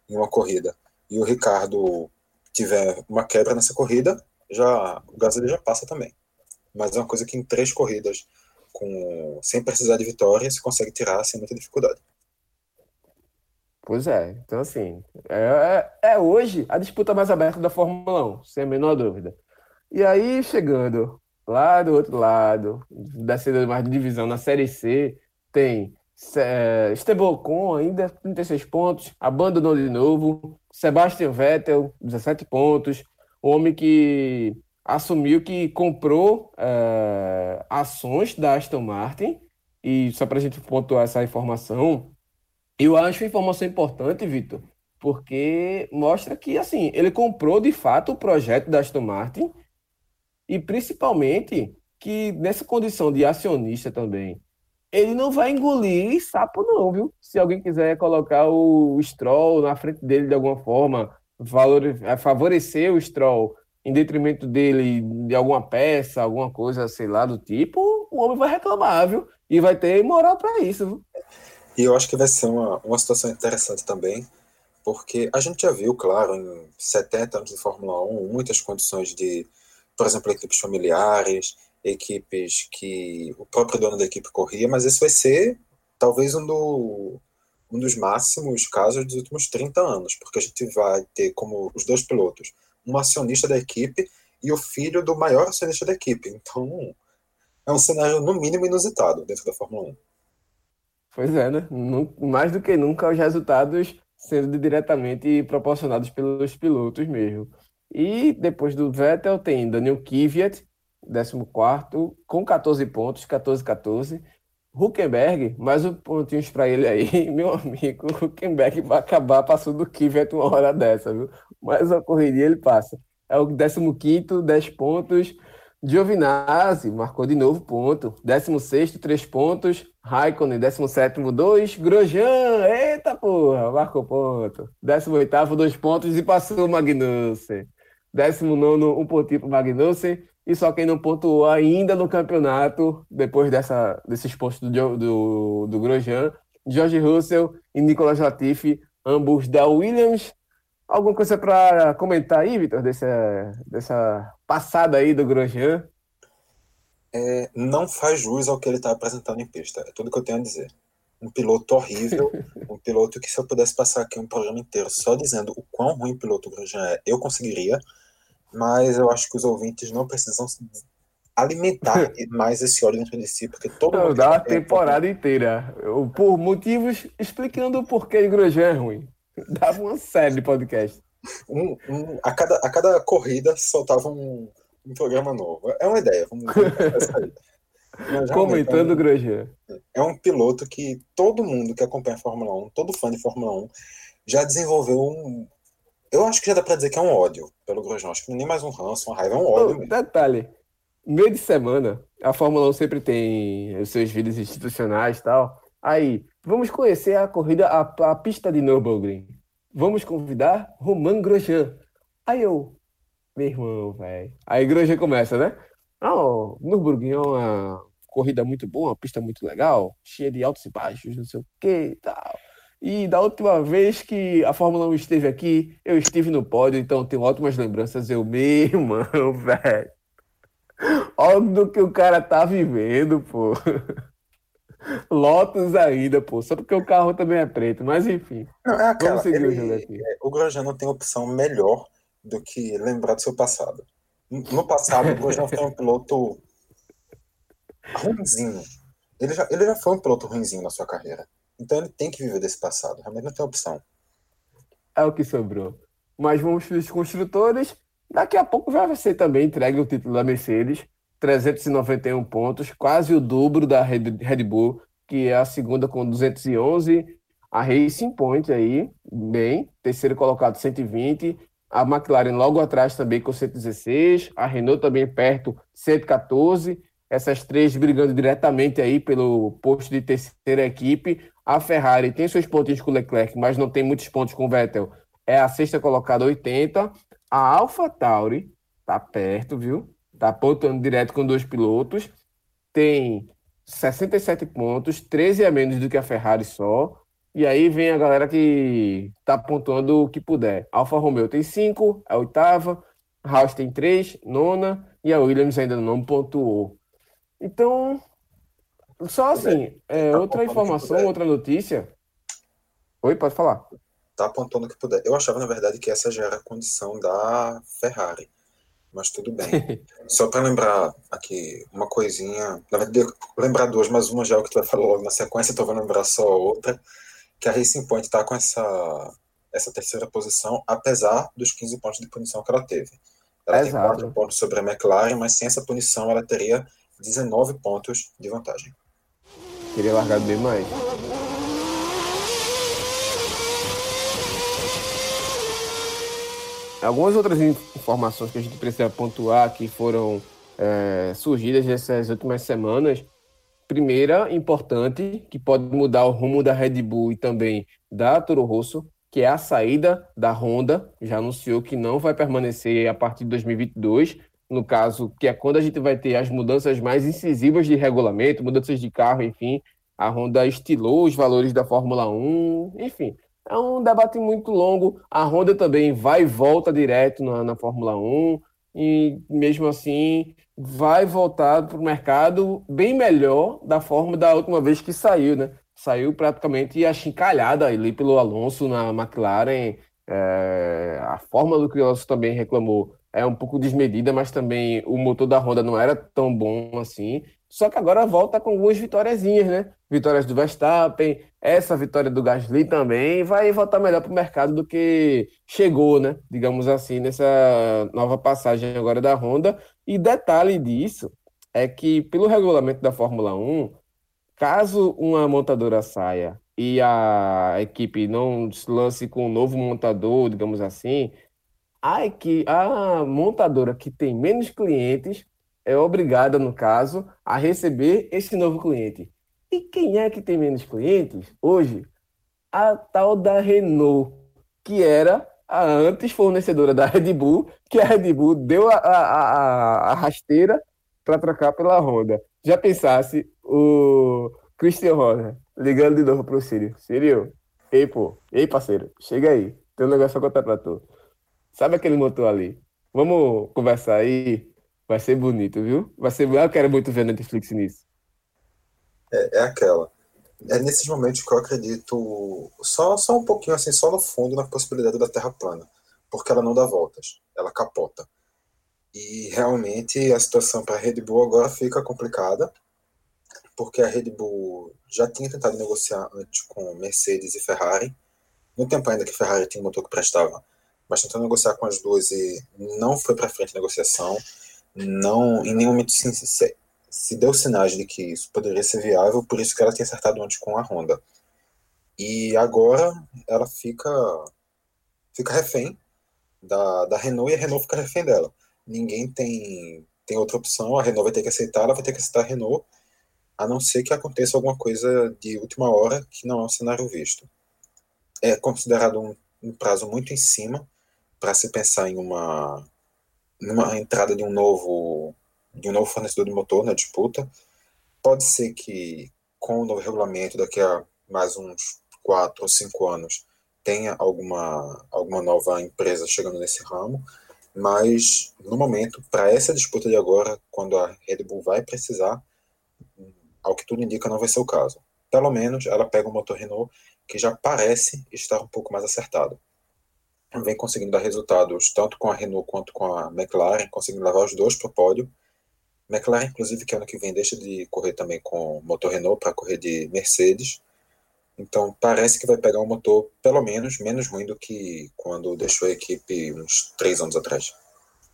em uma corrida, e o Ricardo tiver uma quebra nessa corrida, já o Gasly já passa também. Mas é uma coisa que em três corridas, com, sem precisar de vitória, se consegue tirar sem muita dificuldade. Pois é, então assim, é, é, é hoje a disputa mais aberta da Fórmula 1, sem a menor dúvida. E aí, chegando lá do outro lado, da mais divisão, na Série C, tem é, Estebocon ainda, 36 pontos, abandonou de novo, Sebastian Vettel, 17 pontos, o homem que assumiu que comprou é, ações da Aston Martin, e só para a gente pontuar essa informação, eu acho uma informação importante, Vitor, porque mostra que, assim, ele comprou de fato o projeto da Aston Martin e principalmente que nessa condição de acionista também, ele não vai engolir sapo não, viu? Se alguém quiser colocar o Stroll na frente dele de alguma forma, valor, favorecer o Stroll em detrimento dele de alguma peça, alguma coisa, sei lá, do tipo, o homem vai reclamar, viu? E vai ter moral para isso, viu? E eu acho que vai ser uma, uma situação interessante também, porque a gente já viu, claro, em 70 anos de Fórmula 1, muitas condições de, por exemplo, equipes familiares, equipes que o próprio dono da equipe corria, mas esse vai ser talvez um, do, um dos máximos casos dos últimos 30 anos, porque a gente vai ter como os dois pilotos um acionista da equipe e o filho do maior acionista da equipe. Então, é um cenário, no mínimo, inusitado dentro da Fórmula 1. Pois é, né? Mais do que nunca, os resultados sendo diretamente proporcionados pelos pilotos mesmo. E depois do Vettel tem Daniel Kvyat, 14 com 14 pontos, 14-14. Huckenberg, mais um pontinhos para ele aí, <laughs> meu amigo. Huckenberg vai acabar passando do Kvyat uma hora dessa, viu? Mais uma corrida ele passa. É o 15, 10 pontos. Giovinazzi marcou de novo ponto. 16, 3 pontos. Raikkonen, 17, 2. Grosjean, eita porra, marcou ponto. 18, 2 pontos e passou o Magnussen. 19, um pontinho para Magnussen. E só quem não pontuou ainda no campeonato, depois dessa, desses pontos do, do, do Grosjean, George Russell e Nicolas Latifi, ambos da Williams. Alguma coisa para comentar aí, Vitor, dessa, dessa passada aí do Grosjean? É, não faz jus ao que ele está apresentando em pista. É tudo que eu tenho a dizer. Um piloto horrível, <laughs> um piloto que se eu pudesse passar aqui um programa inteiro só dizendo o quão ruim o piloto Grosjean é, eu conseguiria, mas eu acho que os ouvintes não precisam alimentar <laughs> mais esse ódio dentro de si, porque todo mundo... Dá a temporada inteira, por motivos explicando o porquê o Grosjean é ruim. Dava uma série de podcast. Um, um, a, cada, a cada corrida soltava um, um programa novo. É uma ideia. Vamos, vamos Comentando o Grosjean. É um piloto que todo mundo que acompanha a Fórmula 1, todo fã de Fórmula 1, já desenvolveu um. Eu acho que já dá pra dizer que é um ódio pelo Grosjean. Acho que nem mais um ranço, uma raiva, é um ódio oh, mesmo. Detalhe: meio de semana, a Fórmula 1 sempre tem os seus vídeos institucionais e tal. Aí, vamos conhecer a corrida, a, a pista de Nürburgring. Vamos convidar Romain Grosjean. Aí eu, meu irmão, velho. Aí Grosjean começa, né? Ah, oh, Nürburgring é uma corrida muito boa, uma pista muito legal, cheia de altos e baixos, não sei o que e tal. E da última vez que a Fórmula 1 esteve aqui, eu estive no pódio, então tenho ótimas lembranças. Eu, meu irmão, <laughs> velho. Olha do que o cara tá vivendo, pô. Lotus ainda, pô. Só porque o carro também é preto, mas enfim. Não, é aquela, ele. É, o Grosjean não tem opção melhor do que lembrar do seu passado. No passado, o Grosjean foi um piloto ruimzinho. Ele já, ele já foi um piloto ruimzinho na sua carreira. Então ele tem que viver desse passado. Realmente não tem opção. É o que sobrou. Mas vamos para os construtores. Daqui a pouco vai ser também entregue o título da Mercedes. 391 pontos, quase o dobro da Red Bull, que é a segunda com 211. A Racing Point aí, bem, terceiro colocado 120. A McLaren logo atrás também com 116. A Renault também perto, 114. Essas três brigando diretamente aí pelo posto de terceira equipe. A Ferrari tem seus pontos com o Leclerc, mas não tem muitos pontos com o Vettel. É a sexta colocada, 80. A Alpha Tauri tá perto, viu? Tá pontuando direto com dois pilotos. Tem 67 pontos, 13 a menos do que a Ferrari só. E aí vem a galera que tá pontuando o que puder. Alfa Romeo tem 5, a oitava. Haas tem 3, nona. E a Williams ainda não pontuou. Então, só assim, é, tá outra informação, outra notícia. Oi, pode falar. Tá apontando o que puder. Eu achava, na verdade, que essa já era a condição da Ferrari mas tudo bem. <laughs> Só para lembrar aqui uma coisinha, na verdade, lembrar duas, mas uma já é o que tu vai falar logo na sequência, então vou lembrar só outra, que a Racing Point está com essa, essa terceira posição, apesar dos 15 pontos de punição que ela teve. Ela Exato. tem 4 pontos sobre a McLaren, mas sem essa punição ela teria 19 pontos de vantagem. Queria largar bem mais. Algumas outras informações que a gente precisa pontuar que foram é, surgidas nessas últimas semanas. Primeira, importante, que pode mudar o rumo da Red Bull e também da Toro Rosso, que é a saída da Honda. Já anunciou que não vai permanecer a partir de 2022. No caso, que é quando a gente vai ter as mudanças mais incisivas de regulamento, mudanças de carro, enfim. A Honda estilou os valores da Fórmula 1, enfim é um debate muito longo. A Honda também vai e volta direto na, na Fórmula 1 e mesmo assim vai voltar para o mercado bem melhor da forma da última vez que saiu, né? Saiu praticamente achincalhada ali pelo Alonso na McLaren. É, a forma do que também reclamou é um pouco desmedida, mas também o motor da Honda não era tão bom assim. Só que agora volta com algumas vitóriazinhas, né? Vitórias do Verstappen, essa vitória do Gasly também vai voltar melhor para o mercado do que chegou, né? Digamos assim, nessa nova passagem agora da Honda. E detalhe disso é que, pelo regulamento da Fórmula 1, caso uma montadora saia e a equipe não se lance com um novo montador, digamos assim, a, equipe, a montadora que tem menos clientes é obrigada, no caso, a receber esse novo cliente. E quem é que tem menos clientes hoje? A tal da Renault, que era a antes fornecedora da Red Bull, que a Red Bull deu a, a, a, rasteira para trocar pela Honda. Já pensasse o Christian Horner ligando de novo para o Sírio. Sírio, ei, pô, ei, parceiro, chega aí. Tem um negócio a contar para tu. Sabe aquele motor ali? Vamos conversar aí Vai ser bonito, viu? Vai ser. Eu quero muito ver Netflix nisso. É, é aquela. É nesses momentos que eu acredito só, só um pouquinho assim, só no fundo, na possibilidade da Terra plana. Porque ela não dá voltas, ela capota. E realmente a situação para a Red Bull agora fica complicada, porque a Red Bull já tinha tentado negociar antes com Mercedes e Ferrari, no tempo ainda que Ferrari tinha um motor que prestava, mas tentou negociar com as duas e não foi para frente a negociação não, em nenhum momento se, se, se, deu sinais de que isso poderia ser viável, por isso que ela tinha acertado antes com a Honda. E agora ela fica, fica refém da, da Renault e a Renault fica refém dela. Ninguém tem, tem outra opção, a Renault vai ter que aceitar, ela vai ter que aceitar a Renault, a não ser que aconteça alguma coisa de última hora que não é um cenário visto. É considerado um, um prazo muito em cima para se pensar em uma numa entrada de um novo de um novo fornecedor de motor na disputa. Pode ser que com o novo regulamento daqui a mais uns quatro ou cinco anos tenha alguma alguma nova empresa chegando nesse ramo, mas no momento para essa disputa de agora, quando a Red Bull vai precisar, ao que tudo indica não vai ser o caso. Pelo menos ela pega um motor Renault que já parece estar um pouco mais acertado vem conseguindo dar resultados tanto com a Renault quanto com a McLaren, conseguindo levar os dois para o pódio. McLaren, inclusive, que ano que vem deixa de correr também com motor Renault para correr de Mercedes. Então parece que vai pegar um motor pelo menos menos ruim do que quando deixou a equipe uns três anos atrás.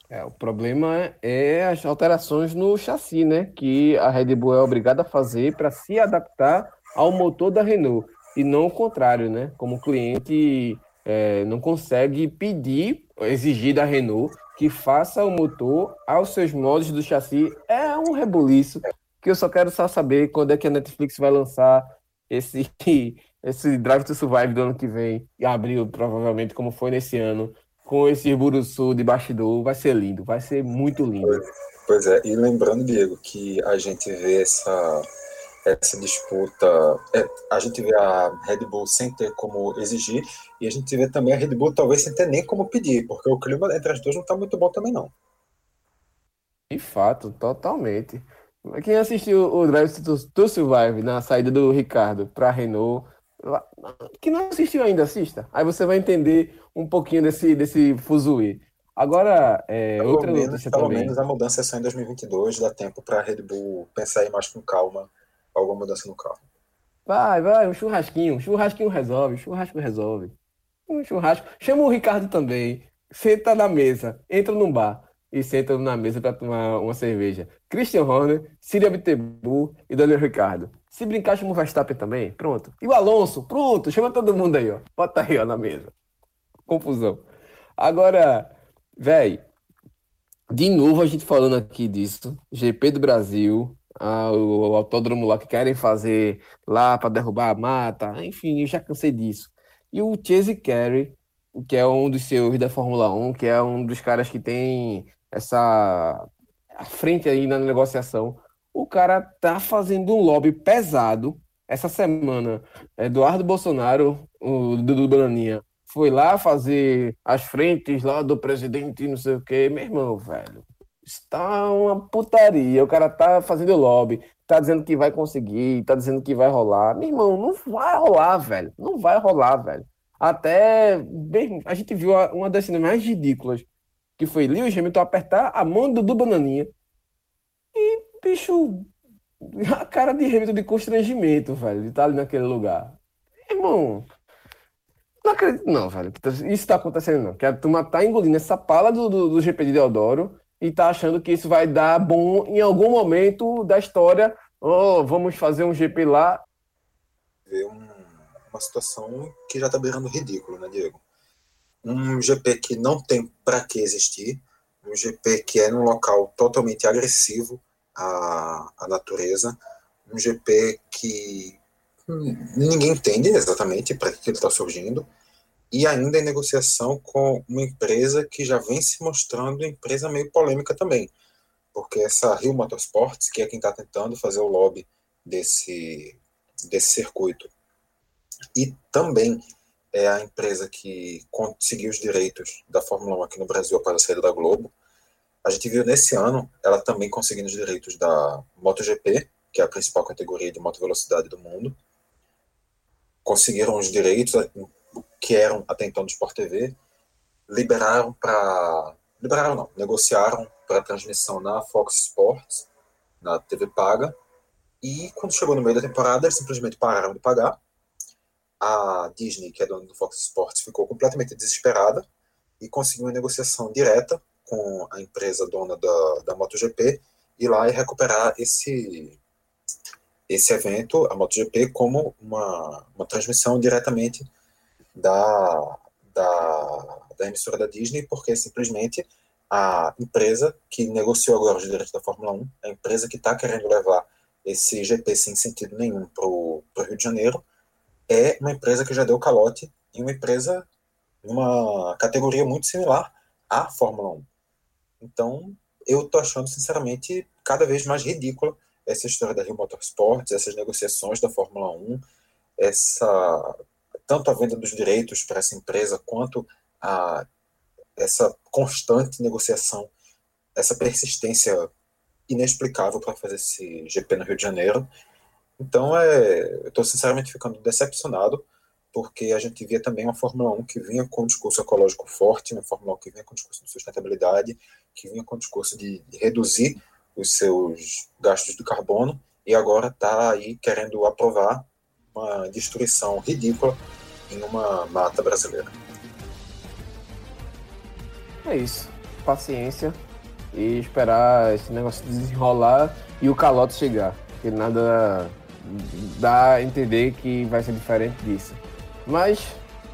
É, o problema é as alterações no chassi, né? Que a Red Bull é obrigada a fazer para se adaptar ao motor da Renault e não o contrário, né? Como cliente é, não consegue pedir, exigir da Renault que faça o motor aos seus modos do chassi. É um rebuliço que eu só quero só saber quando é que a Netflix vai lançar esse, <laughs> esse Drive to Survive do ano que vem, em abril, provavelmente, como foi nesse ano, com esse Buruçu de bastidor. Vai ser lindo, vai ser muito lindo. Pois é, e lembrando, Diego, que a gente vê essa essa disputa. É, a gente vê a Red Bull sem ter como exigir, e a gente vê também a Red Bull talvez sem ter nem como pedir, porque o clima entre as duas não está muito bom também, não. De fato, totalmente. Quem assistiu o Drive to Survive na saída do Ricardo para a Renault, que não assistiu ainda, assista. Aí você vai entender um pouquinho desse, desse fuzuê. Agora, é, pelo outra menos, pelo também. menos a mudança é só em 2022, dá tempo para a Red Bull pensar aí mais com calma alguma mudança no carro. Vai, vai, um churrasquinho. Um churrasquinho resolve, um churrasco resolve. Um churrasco. Chama o Ricardo também. Senta na mesa, entra num bar e senta na mesa para tomar uma cerveja. Christian Horner, Síria Bittencourt e Daniel Ricardo. Se brincar, chama o Verstappen também. Pronto. E o Alonso, pronto. Chama todo mundo aí, ó. Bota aí, ó, na mesa. Confusão. Agora, velho, de novo a gente falando aqui disso. GP do Brasil, ah, o, autódromo lá que querem fazer lá para derrubar a mata. Enfim, eu já cansei disso. E o Chase Carey, que é um dos senhores da Fórmula 1, que é um dos caras que tem essa frente aí na negociação. O cara tá fazendo um lobby pesado. Essa semana, Eduardo Bolsonaro, o Dudu Bananinha, foi lá fazer as frentes lá do presidente, não sei o quê. Meu irmão, velho, está uma putaria. O cara tá fazendo lobby, tá dizendo que vai conseguir, tá dizendo que vai rolar. Meu irmão, não vai rolar, velho. Não vai rolar, velho. Até bem, a gente viu uma das cenas mais ridículas, que foi Lewis Hamilton apertar a mão do Dudu Bananinha. E, bicho, a cara de Hamilton de constrangimento, velho, de estar ali naquele lugar. Irmão, não acredito, não, velho. Isso tá acontecendo, não. Que a turma tá engolindo essa pala do, do, do GP de Deodoro e tá achando que isso vai dar bom em algum momento da história. Oh, vamos fazer um GP lá. Um, uma situação que já tá beirando ridículo, né, Diego? Um GP que não tem para que existir, um GP que é num local totalmente agressivo à, à natureza, um GP que ninguém entende exatamente para que ele está surgindo, e ainda em negociação com uma empresa que já vem se mostrando empresa meio polêmica também, porque essa Rio Motorsports, que é quem está tentando fazer o lobby desse, desse circuito, e também é a empresa que conseguiu os direitos da Fórmula 1 aqui no Brasil após a saída da Globo. A gente viu nesse ano ela também conseguindo os direitos da MotoGP, que é a principal categoria de moto velocidade do mundo. Conseguiram os direitos que eram até então do Sport TV, liberaram para liberaram não, negociaram para transmissão na Fox Sports, na TV paga. E quando chegou no meio da temporada, eles simplesmente pararam de pagar a Disney, que é dona do Fox Sports, ficou completamente desesperada e conseguiu uma negociação direta com a empresa dona da, da MotoGP ir lá e recuperar esse, esse evento, a MotoGP, como uma, uma transmissão diretamente da, da, da emissora da Disney, porque simplesmente a empresa que negociou agora os direitos da Fórmula 1, a empresa que está querendo levar esse GP sem sentido nenhum para o Rio de Janeiro, é uma empresa que já deu calote em uma empresa, uma categoria muito similar à Fórmula 1. Então, eu tô achando, sinceramente, cada vez mais ridícula essa história da Rio Motorsports, essas negociações da Fórmula 1, essa tanto a venda dos direitos para essa empresa quanto a essa constante negociação, essa persistência inexplicável para fazer esse GP no Rio de Janeiro. Então, é, estou sinceramente ficando decepcionado, porque a gente via também uma Fórmula 1 que vinha com um discurso ecológico forte, uma Fórmula 1 que vinha com um discurso de sustentabilidade, que vinha com um discurso de reduzir os seus gastos de carbono, e agora está aí querendo aprovar uma destruição ridícula em uma mata brasileira. É isso. Paciência e esperar esse negócio desenrolar e o calote chegar. Que nada dá a entender que vai ser diferente disso. Mas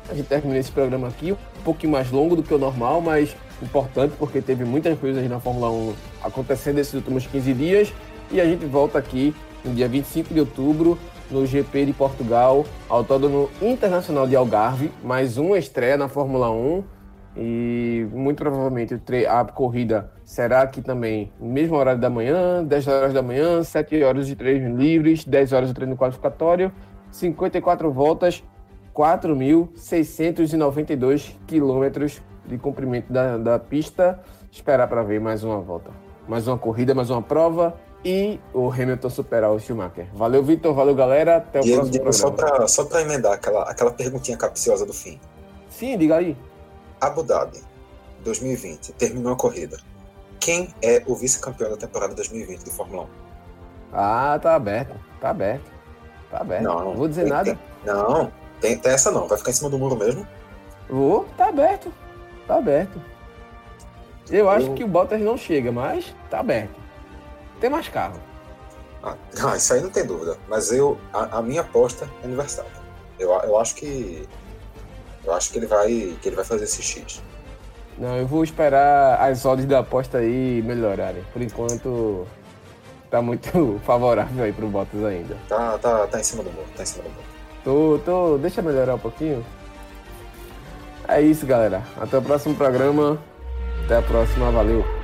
a gente termina esse programa aqui, um pouquinho mais longo do que o normal, mas importante porque teve muitas coisas na Fórmula 1 acontecendo nesses últimos 15 dias. E a gente volta aqui no dia 25 de outubro no GP de Portugal, Autódromo Internacional de Algarve, mais uma estreia na Fórmula 1 e muito provavelmente a corrida será aqui também mesmo horário da manhã, 10 horas da manhã, 7 horas de treino livres, 10 horas de treino qualificatório, 54 voltas, 4.692 quilômetros de comprimento da, da pista. Esperar para ver mais uma volta, mais uma corrida, mais uma prova e o Hamilton superar o Schumacher. Valeu, Vitor. Valeu, galera. Até o Diego, próximo programa. Só para emendar aquela, aquela perguntinha capciosa do fim. Sim, diga aí. Abu Dhabi. 2020, terminou a corrida. Quem é o vice-campeão da temporada 2020 de Fórmula 1? Ah, tá aberto. Tá aberto. Tá aberto. Não, não vou dizer tem, nada. Tem, não, tem, tem, essa não. Vai ficar em cima do muro mesmo? Vou, tá aberto. Tá aberto. Eu acho que o Bottas não chega, mas tá aberto. Tem mais carro. Ah, não, isso aí não tem dúvida. Mas eu, a, a minha aposta é no Verstappen. Eu, eu acho que eu acho que ele vai que ele vai fazer esse X. Não, eu vou esperar as odds da aposta aí melhorarem. Por enquanto tá muito <laughs> favorável aí pro Bottas ainda. Tá, tá, tá em cima do muro, tá em cima do muro. Tô, tô, deixa melhorar um pouquinho. É isso, galera. Até o próximo programa. Até a próxima, valeu.